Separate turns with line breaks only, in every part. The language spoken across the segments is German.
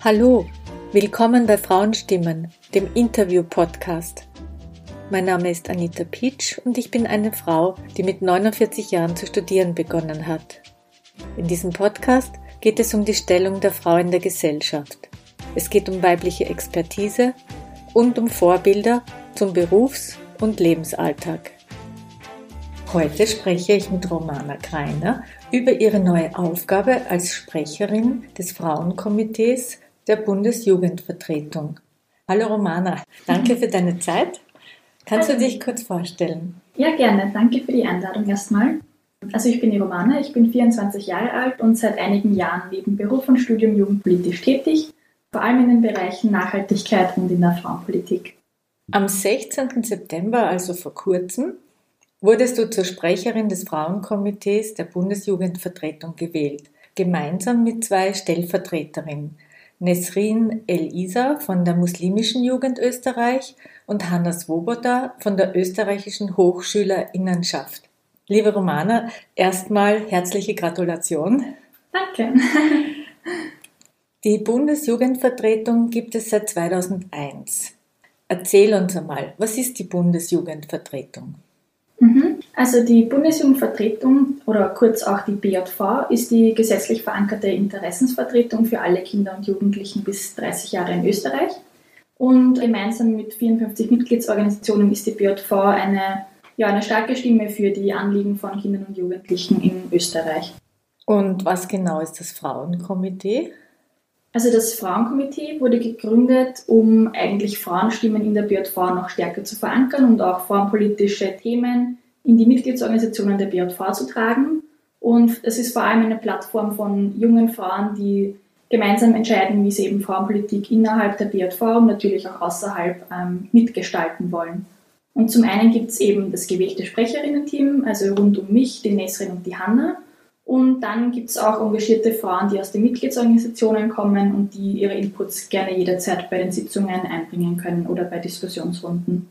Hallo, willkommen bei Frauenstimmen, dem Interview-Podcast. Mein Name ist Anita Pietsch und ich bin eine Frau, die mit 49 Jahren zu studieren begonnen hat. In diesem Podcast geht es um die Stellung der Frau in der Gesellschaft. Es geht um weibliche Expertise und um Vorbilder zum Berufs- und Lebensalltag. Heute spreche ich mit Romana Kreiner über ihre neue Aufgabe als Sprecherin des Frauenkomitees der Bundesjugendvertretung. Hallo Romana, danke für deine Zeit. Kannst du dich kurz vorstellen?
Ja, gerne. Danke für die Einladung erstmal. Also ich bin die Romana, ich bin 24 Jahre alt und seit einigen Jahren neben Beruf und Studium jugendpolitisch tätig, vor allem in den Bereichen Nachhaltigkeit und in der Frauenpolitik.
Am 16. September, also vor kurzem, wurdest du zur Sprecherin des Frauenkomitees der Bundesjugendvertretung gewählt, gemeinsam mit zwei Stellvertreterinnen, Nesrin El-Isa von der Muslimischen Jugend Österreich und Hanna Swoboda von der Österreichischen Hochschülerinnenschaft. Liebe Romana, erstmal herzliche Gratulation.
Danke.
Die Bundesjugendvertretung gibt es seit 2001. Erzähl uns einmal, was ist die Bundesjugendvertretung?
Also die Bundesjugendvertretung oder kurz auch die BJV ist die gesetzlich verankerte Interessensvertretung für alle Kinder und Jugendlichen bis 30 Jahre in Österreich. Und gemeinsam mit 54 Mitgliedsorganisationen ist die BJV eine, ja, eine starke Stimme für die Anliegen von Kindern und Jugendlichen in Österreich.
Und was genau ist das Frauenkomitee?
Also das Frauenkomitee wurde gegründet, um eigentlich Frauenstimmen in der BJV noch stärker zu verankern und auch frauenpolitische Themen in die Mitgliedsorganisationen der BJV zu tragen. Und es ist vor allem eine Plattform von jungen Frauen, die gemeinsam entscheiden, wie sie eben Frauenpolitik innerhalb der BJV und natürlich auch außerhalb ähm, mitgestalten wollen. Und zum einen gibt es eben das gewählte Sprecherinnen-Team, also rund um mich, die Nesrin und die Hanna. Und dann gibt es auch engagierte Frauen, die aus den Mitgliedsorganisationen kommen und die ihre Inputs gerne jederzeit bei den Sitzungen einbringen können oder bei Diskussionsrunden.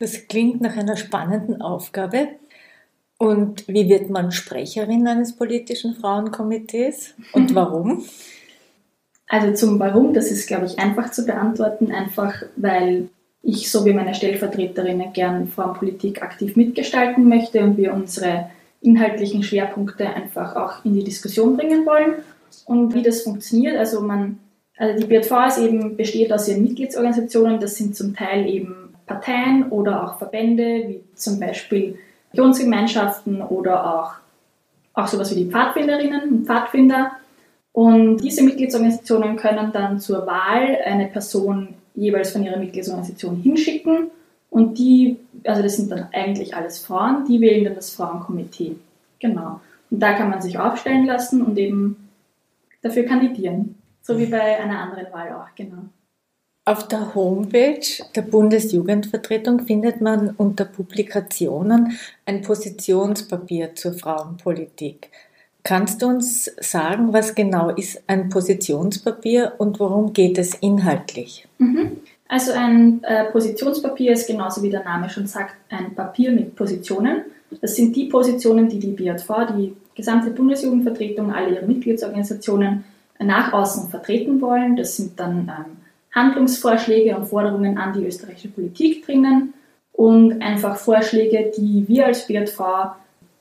Das klingt nach einer spannenden Aufgabe. Und wie wird man Sprecherin eines politischen Frauenkomitees und warum?
Also zum Warum, das ist, glaube ich, einfach zu beantworten, einfach weil ich so wie meine Stellvertreterinnen gern Frauenpolitik aktiv mitgestalten möchte und wir unsere inhaltlichen Schwerpunkte einfach auch in die Diskussion bringen wollen. Und wie das funktioniert, also man, also die BJV ist eben, besteht aus ihren Mitgliedsorganisationen, das sind zum Teil eben Parteien oder auch Verbände, wie zum Beispiel Religionsgemeinschaften oder auch, auch sowas wie die Pfadfinderinnen und Pfadfinder. Und diese Mitgliedsorganisationen können dann zur Wahl eine Person jeweils von ihrer Mitgliedsorganisation hinschicken und die, also das sind dann eigentlich alles Frauen, die wählen dann das Frauenkomitee. Genau. Und da kann man sich aufstellen lassen und eben dafür kandidieren. So wie bei einer anderen Wahl auch, genau.
Auf der Homepage der Bundesjugendvertretung findet man unter Publikationen ein Positionspapier zur Frauenpolitik. Kannst du uns sagen, was genau ist ein Positionspapier und worum geht es inhaltlich?
Mhm. Also ein äh, Positionspapier ist genauso wie der Name schon sagt, ein Papier mit Positionen. Das sind die Positionen, die die BJV, die gesamte Bundesjugendvertretung, alle ihre Mitgliedsorganisationen nach außen vertreten wollen. Das sind dann ähm, Handlungsvorschläge und Forderungen an die österreichische Politik drinnen und einfach Vorschläge, die wir als BJV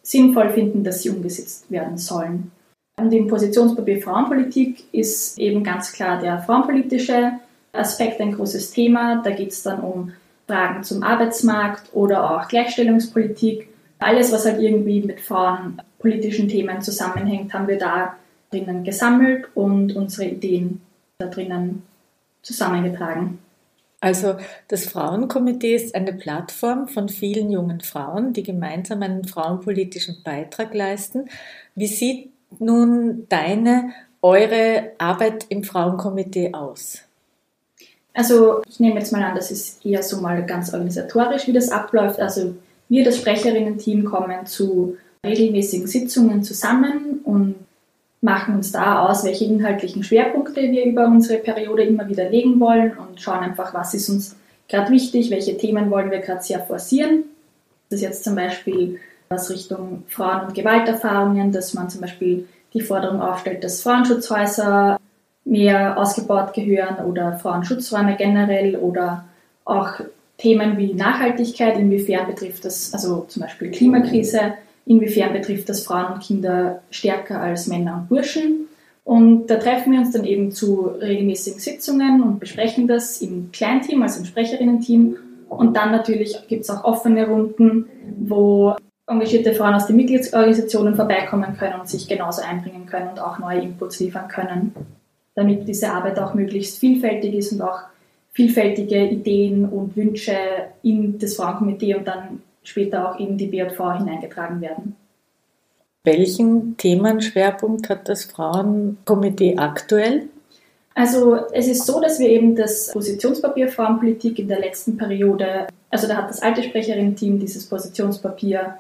sinnvoll finden, dass sie umgesetzt werden sollen. Und im Positionspapier Frauenpolitik ist eben ganz klar der frauenpolitische Aspekt ein großes Thema. Da geht es dann um Fragen zum Arbeitsmarkt oder auch Gleichstellungspolitik. Alles, was halt irgendwie mit frauenpolitischen Themen zusammenhängt, haben wir da drinnen gesammelt und unsere Ideen da drinnen zusammengetragen.
Also das Frauenkomitee ist eine Plattform von vielen jungen Frauen, die gemeinsam einen frauenpolitischen Beitrag leisten. Wie sieht nun deine, eure Arbeit im Frauenkomitee aus?
Also ich nehme jetzt mal an, das ist eher so mal ganz organisatorisch, wie das abläuft. Also wir, das Sprecherinnen-Team, kommen zu regelmäßigen Sitzungen zusammen und machen uns da aus, welche inhaltlichen Schwerpunkte wir über unsere Periode immer wieder legen wollen und schauen einfach, was ist uns gerade wichtig, welche Themen wollen wir gerade sehr forcieren. Das ist jetzt zum Beispiel was Richtung Frauen- und Gewalterfahrungen, dass man zum Beispiel die Forderung aufstellt, dass Frauenschutzhäuser mehr ausgebaut gehören oder Frauenschutzräume generell oder auch Themen wie Nachhaltigkeit, inwiefern betrifft das, also zum Beispiel Klimakrise, inwiefern betrifft das Frauen und Kinder stärker als Männer und Burschen. Und da treffen wir uns dann eben zu regelmäßigen Sitzungen und besprechen das im Kleinteam, also im Sprecherinnen-Team. Und dann natürlich gibt es auch offene Runden, wo engagierte Frauen aus den Mitgliedsorganisationen vorbeikommen können und sich genauso einbringen können und auch neue Inputs liefern können, damit diese Arbeit auch möglichst vielfältig ist und auch vielfältige Ideen und Wünsche in das Frauenkomitee und dann später auch in die BJV hineingetragen werden.
Welchen Themenschwerpunkt hat das Frauenkomitee aktuell?
Also es ist so, dass wir eben das Positionspapier Frauenpolitik in der letzten Periode, also da hat das alte Sprecherinnen-Team dieses Positionspapier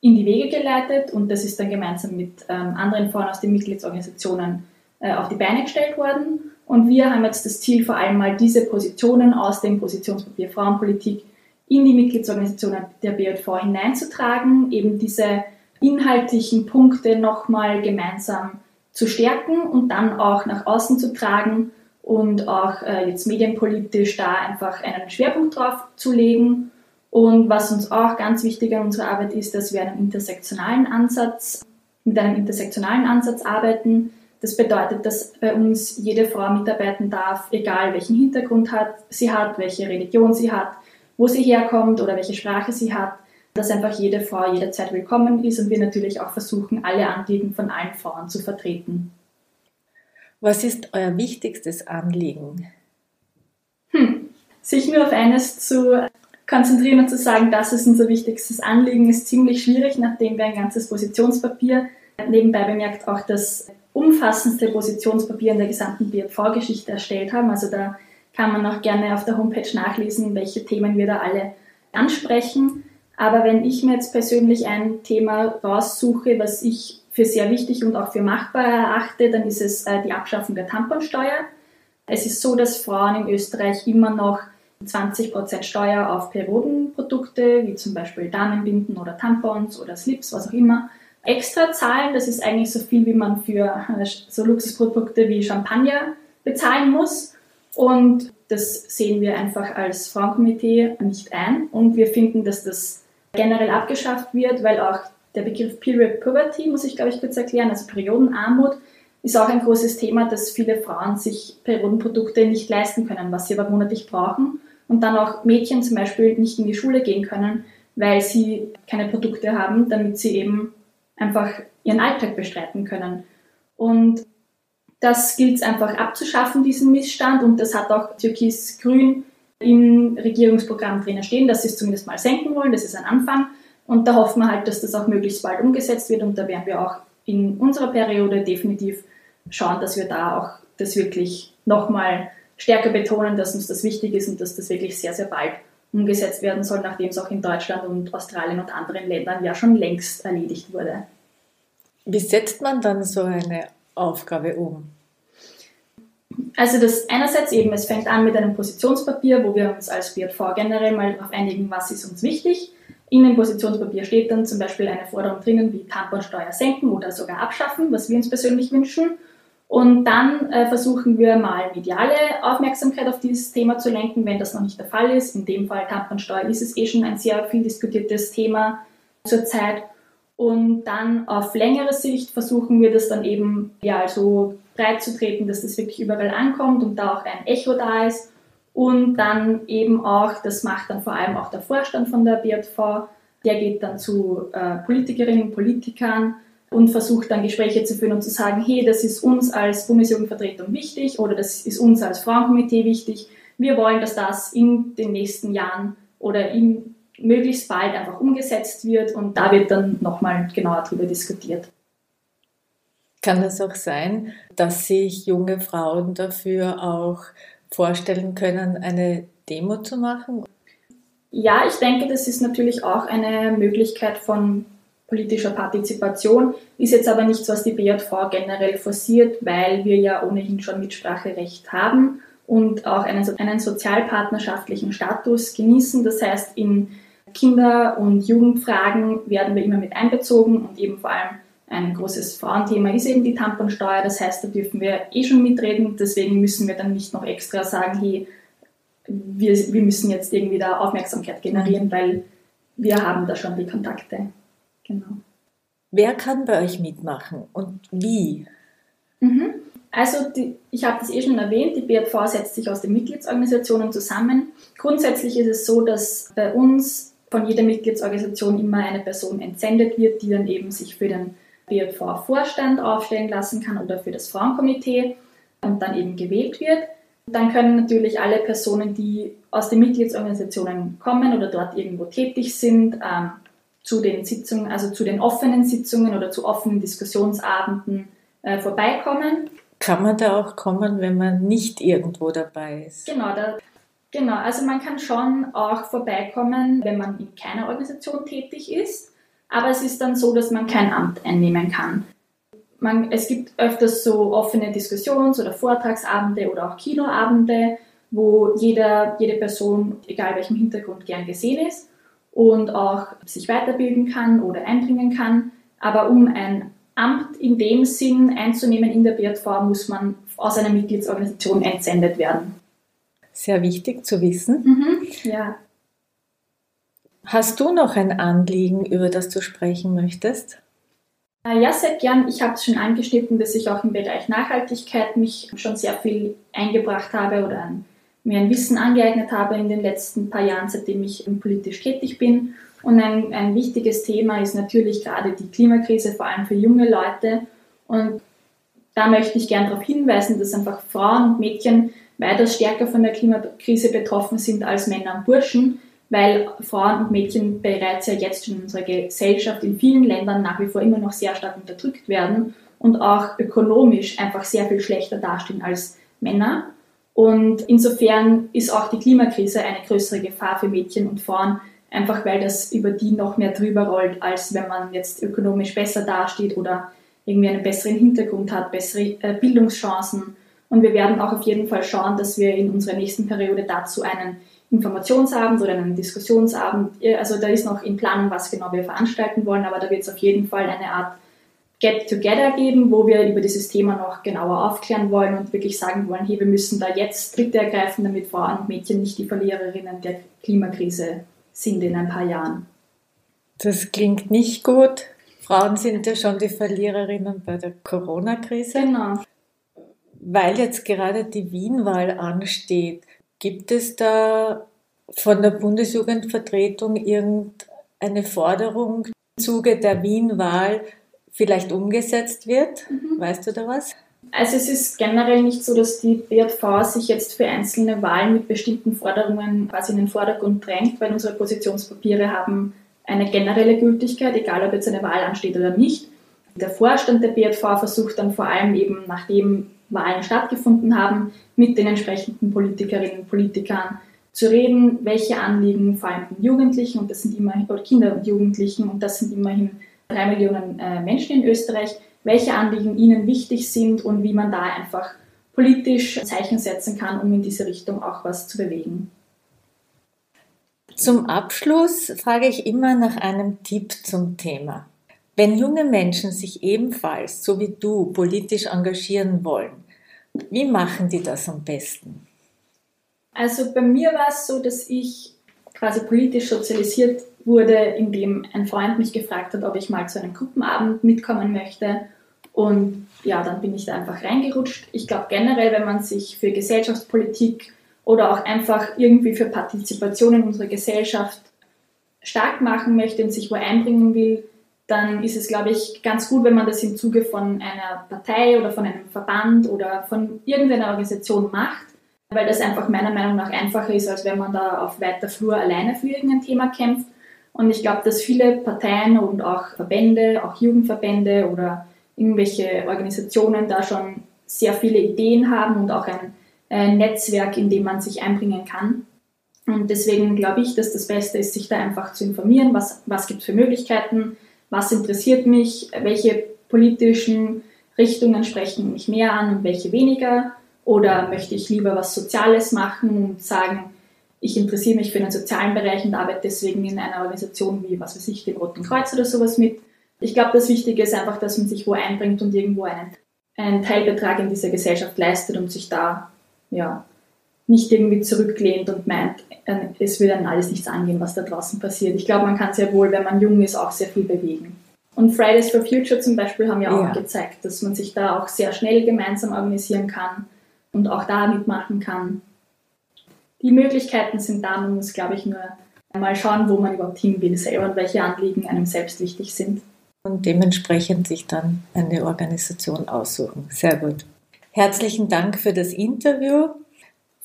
in die Wege geleitet und das ist dann gemeinsam mit ähm, anderen Frauen aus den Mitgliedsorganisationen äh, auf die Beine gestellt worden. Und wir haben jetzt das Ziel, vor allem mal diese Positionen aus dem Positionspapier Frauenpolitik in die Mitgliedsorganisationen der BJV hineinzutragen, eben diese inhaltlichen Punkte nochmal gemeinsam zu stärken und dann auch nach außen zu tragen und auch äh, jetzt medienpolitisch da einfach einen Schwerpunkt drauf zu legen und was uns auch ganz wichtig an unserer Arbeit ist, dass wir einen intersektionalen Ansatz, mit einem intersektionalen Ansatz arbeiten. Das bedeutet, dass bei uns jede Frau mitarbeiten darf, egal welchen Hintergrund hat, sie hat, welche Religion sie hat, wo sie herkommt oder welche Sprache sie hat, dass einfach jede Frau jederzeit willkommen ist und wir natürlich auch versuchen, alle Anliegen von allen Frauen zu vertreten.
Was ist euer wichtigstes Anliegen?
Hm, sich nur auf eines zu konzentrieren und zu sagen, das ist unser wichtigstes Anliegen, ist ziemlich schwierig, nachdem wir ein ganzes Positionspapier, nebenbei bemerkt auch das umfassendste Positionspapier in der gesamten BFV-Geschichte erstellt haben. Also da kann man auch gerne auf der Homepage nachlesen, welche Themen wir da alle ansprechen. Aber wenn ich mir jetzt persönlich ein Thema raussuche, was ich für sehr wichtig und auch für machbar erachte, dann ist es äh, die Abschaffung der Tamponsteuer. Es ist so, dass Frauen in Österreich immer noch 20% Steuer auf Periodenprodukte, wie zum Beispiel Damenbinden oder Tampons oder Slips, was auch immer, extra zahlen. Das ist eigentlich so viel, wie man für äh, so Luxusprodukte wie Champagner bezahlen muss. Und das sehen wir einfach als Frauenkomitee nicht ein. Und wir finden, dass das generell abgeschafft wird, weil auch der Begriff Period Poverty, muss ich glaube ich kurz erklären, also Periodenarmut, ist auch ein großes Thema, dass viele Frauen sich Periodenprodukte nicht leisten können, was sie aber monatlich brauchen und dann auch Mädchen zum Beispiel nicht in die Schule gehen können, weil sie keine Produkte haben, damit sie eben einfach ihren Alltag bestreiten können. Und das gilt es einfach abzuschaffen, diesen Missstand. Und das hat auch Türkis-Grün im Regierungsprogramm drinnen stehen, dass sie es zumindest mal senken wollen. Das ist ein Anfang. Und da hoffen wir halt, dass das auch möglichst bald umgesetzt wird. Und da werden wir auch in unserer Periode definitiv schauen, dass wir da auch das wirklich nochmal stärker betonen, dass uns das wichtig ist und dass das wirklich sehr, sehr bald umgesetzt werden soll, nachdem es auch in Deutschland und Australien und anderen Ländern ja schon längst erledigt wurde.
Wie setzt man dann so eine Aufgabe um?
Also das einerseits eben, es fängt an mit einem Positionspapier, wo wir uns als BJV generell mal darauf einigen, was ist uns wichtig. In dem Positionspapier steht dann zum Beispiel eine Forderung drinnen wie Tamponsteuer senken oder sogar abschaffen, was wir uns persönlich wünschen. Und dann äh, versuchen wir mal mediale Aufmerksamkeit auf dieses Thema zu lenken, wenn das noch nicht der Fall ist. In dem Fall Tamponsteuer ist es eh schon ein sehr viel diskutiertes Thema zurzeit. Und dann auf längere Sicht versuchen wir das dann eben ja so breit zu treten, dass das wirklich überall ankommt und da auch ein Echo da ist. Und dann eben auch, das macht dann vor allem auch der Vorstand von der BJV, der geht dann zu äh, Politikerinnen und Politikern und versucht dann Gespräche zu führen und zu sagen, hey, das ist uns als Bundesjugendvertretung wichtig oder das ist uns als Frauenkomitee wichtig. Wir wollen, dass das in den nächsten Jahren oder in, möglichst bald einfach umgesetzt wird und da wird dann nochmal genauer darüber diskutiert.
Kann es auch sein, dass sich junge Frauen dafür auch vorstellen können, eine Demo zu machen?
Ja, ich denke, das ist natürlich auch eine Möglichkeit von politischer Partizipation, ist jetzt aber nichts, was die BJV generell forciert, weil wir ja ohnehin schon Mitspracherecht haben und auch einen, einen sozialpartnerschaftlichen Status genießen. Das heißt, in Kinder- und Jugendfragen werden wir immer mit einbezogen und eben vor allem ein großes Frauenthema ist eben die Tamponsteuer. Das heißt, da dürfen wir eh schon mitreden. Deswegen müssen wir dann nicht noch extra sagen, hey, wir, wir müssen jetzt irgendwie da Aufmerksamkeit generieren, weil wir haben da schon die Kontakte. Genau.
Wer kann bei euch mitmachen und wie?
Mhm. Also die, ich habe das eh schon erwähnt, die BFV setzt sich aus den Mitgliedsorganisationen zusammen. Grundsätzlich ist es so, dass bei uns von jeder Mitgliedsorganisation immer eine Person entsendet wird, die dann eben sich für den BFV-Vorstand aufstellen lassen kann oder für das Frauenkomitee und dann eben gewählt wird. Dann können natürlich alle Personen, die aus den Mitgliedsorganisationen kommen oder dort irgendwo tätig sind, ähm, zu den Sitzungen, also zu den offenen Sitzungen oder zu offenen Diskussionsabenden äh, vorbeikommen.
Kann man da auch kommen, wenn man nicht irgendwo dabei ist?
Genau, da, genau. Also man kann schon auch vorbeikommen, wenn man in keiner Organisation tätig ist. Aber es ist dann so, dass man kein Amt einnehmen kann man, es gibt öfters so offene Diskussions- oder Vortragsabende oder auch Kinoabende, wo jeder, jede Person, egal welchem Hintergrund, gern gesehen ist und auch sich weiterbilden kann oder einbringen kann. Aber um ein Amt in dem Sinn einzunehmen in der BRV, muss man aus einer Mitgliedsorganisation entsendet werden.
Sehr wichtig zu wissen.
Mhm, ja.
Hast du noch ein Anliegen, über das du sprechen möchtest?
Äh, ja, sehr gern. Ich habe es schon angeschnitten, dass ich auch im Bereich Nachhaltigkeit mich schon sehr viel eingebracht habe oder mir ein Wissen angeeignet habe in den letzten paar Jahren, seitdem ich politisch tätig bin. Und ein, ein wichtiges Thema ist natürlich gerade die Klimakrise, vor allem für junge Leute. Und da möchte ich gerne darauf hinweisen, dass einfach Frauen und Mädchen weitaus stärker von der Klimakrise betroffen sind als Männer und Burschen weil Frauen und Mädchen bereits ja jetzt in unserer Gesellschaft in vielen Ländern nach wie vor immer noch sehr stark unterdrückt werden und auch ökonomisch einfach sehr viel schlechter dastehen als Männer. Und insofern ist auch die Klimakrise eine größere Gefahr für Mädchen und Frauen, einfach weil das über die noch mehr drüber rollt, als wenn man jetzt ökonomisch besser dasteht oder irgendwie einen besseren Hintergrund hat, bessere äh, Bildungschancen. Und wir werden auch auf jeden Fall schauen, dass wir in unserer nächsten Periode dazu einen Informationsabend oder einen Diskussionsabend. Also da ist noch in Planung, was genau wir veranstalten wollen, aber da wird es auf jeden Fall eine Art Get-Together geben, wo wir über dieses Thema noch genauer aufklären wollen und wirklich sagen wollen, hey, wir müssen da jetzt Schritte ergreifen, damit Frauen und Mädchen nicht die Verliererinnen der Klimakrise sind in ein paar Jahren.
Das klingt nicht gut. Frauen sind ja schon die Verliererinnen bei der Corona-Krise.
Genau.
Weil jetzt gerade die Wien-Wahl ansteht, Gibt es da von der Bundesjugendvertretung irgendeine Forderung im Zuge der Wien-Wahl vielleicht umgesetzt wird? Mhm. Weißt du da was?
Also es ist generell nicht so, dass die BJV sich jetzt für einzelne Wahlen mit bestimmten Forderungen quasi in den Vordergrund drängt, weil unsere Positionspapiere haben eine generelle Gültigkeit, egal ob jetzt eine Wahl ansteht oder nicht. Der Vorstand der BJV versucht dann vor allem eben, nachdem Wahlen stattgefunden haben, mit den entsprechenden Politikerinnen und Politikern zu reden, welche Anliegen vor allem den Jugendlichen, und das sind immerhin, oder Kinder und Jugendlichen, und das sind immerhin drei Millionen äh, Menschen in Österreich, welche Anliegen ihnen wichtig sind und wie man da einfach politisch Zeichen setzen kann, um in diese Richtung auch was zu bewegen.
Zum Abschluss frage ich immer nach einem Tipp zum Thema. Wenn junge Menschen sich ebenfalls, so wie du, politisch engagieren wollen, wie machen die das am besten?
Also bei mir war es so, dass ich quasi politisch sozialisiert wurde, indem ein Freund mich gefragt hat, ob ich mal zu einem Gruppenabend mitkommen möchte. Und ja, dann bin ich da einfach reingerutscht. Ich glaube generell, wenn man sich für Gesellschaftspolitik oder auch einfach irgendwie für Partizipation in unserer Gesellschaft stark machen möchte und sich wo einbringen will, dann ist es, glaube ich, ganz gut, wenn man das im Zuge von einer Partei oder von einem Verband oder von irgendeiner Organisation macht, weil das einfach meiner Meinung nach einfacher ist, als wenn man da auf weiter Flur alleine für irgendein Thema kämpft. Und ich glaube, dass viele Parteien und auch Verbände, auch Jugendverbände oder irgendwelche Organisationen da schon sehr viele Ideen haben und auch ein äh, Netzwerk, in dem man sich einbringen kann. Und deswegen glaube ich, dass das Beste ist, sich da einfach zu informieren, was, was gibt es für Möglichkeiten, was interessiert mich, welche politischen Richtungen sprechen mich mehr an und welche weniger. Oder möchte ich lieber was Soziales machen und sagen, ich interessiere mich für den sozialen Bereich und arbeite deswegen in einer Organisation wie, was weiß ich, dem Roten Kreuz oder sowas mit. Ich glaube, das Wichtige ist einfach, dass man sich wo einbringt und irgendwo einen, einen Teilbetrag in dieser Gesellschaft leistet und sich da ja, nicht irgendwie zurücklehnt und meint, äh, es will dann alles nichts angehen, was da draußen passiert. Ich glaube, man kann sehr wohl, wenn man jung ist, auch sehr viel bewegen. Und Fridays for Future zum Beispiel haben ja auch ja. gezeigt, dass man sich da auch sehr schnell gemeinsam organisieren kann und auch da mitmachen kann. Die Möglichkeiten sind da, man muss, glaube ich, nur mal schauen, wo man überhaupt hin will selber und welche Anliegen einem selbst wichtig sind.
Und dementsprechend sich dann eine Organisation aussuchen. Sehr gut. Herzlichen Dank für das Interview.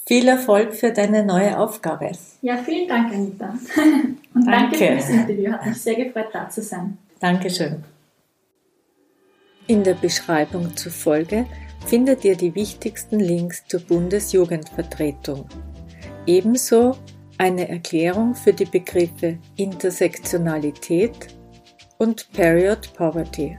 Viel Erfolg für deine neue Aufgabe.
Ja, vielen Dank, Anita. Und danke, danke für das Interview. Hat mich sehr gefreut, da zu sein.
Dankeschön. In der Beschreibung zur Folge findet ihr die wichtigsten Links zur Bundesjugendvertretung. Ebenso eine Erklärung für die Begriffe Intersektionalität und Period Poverty.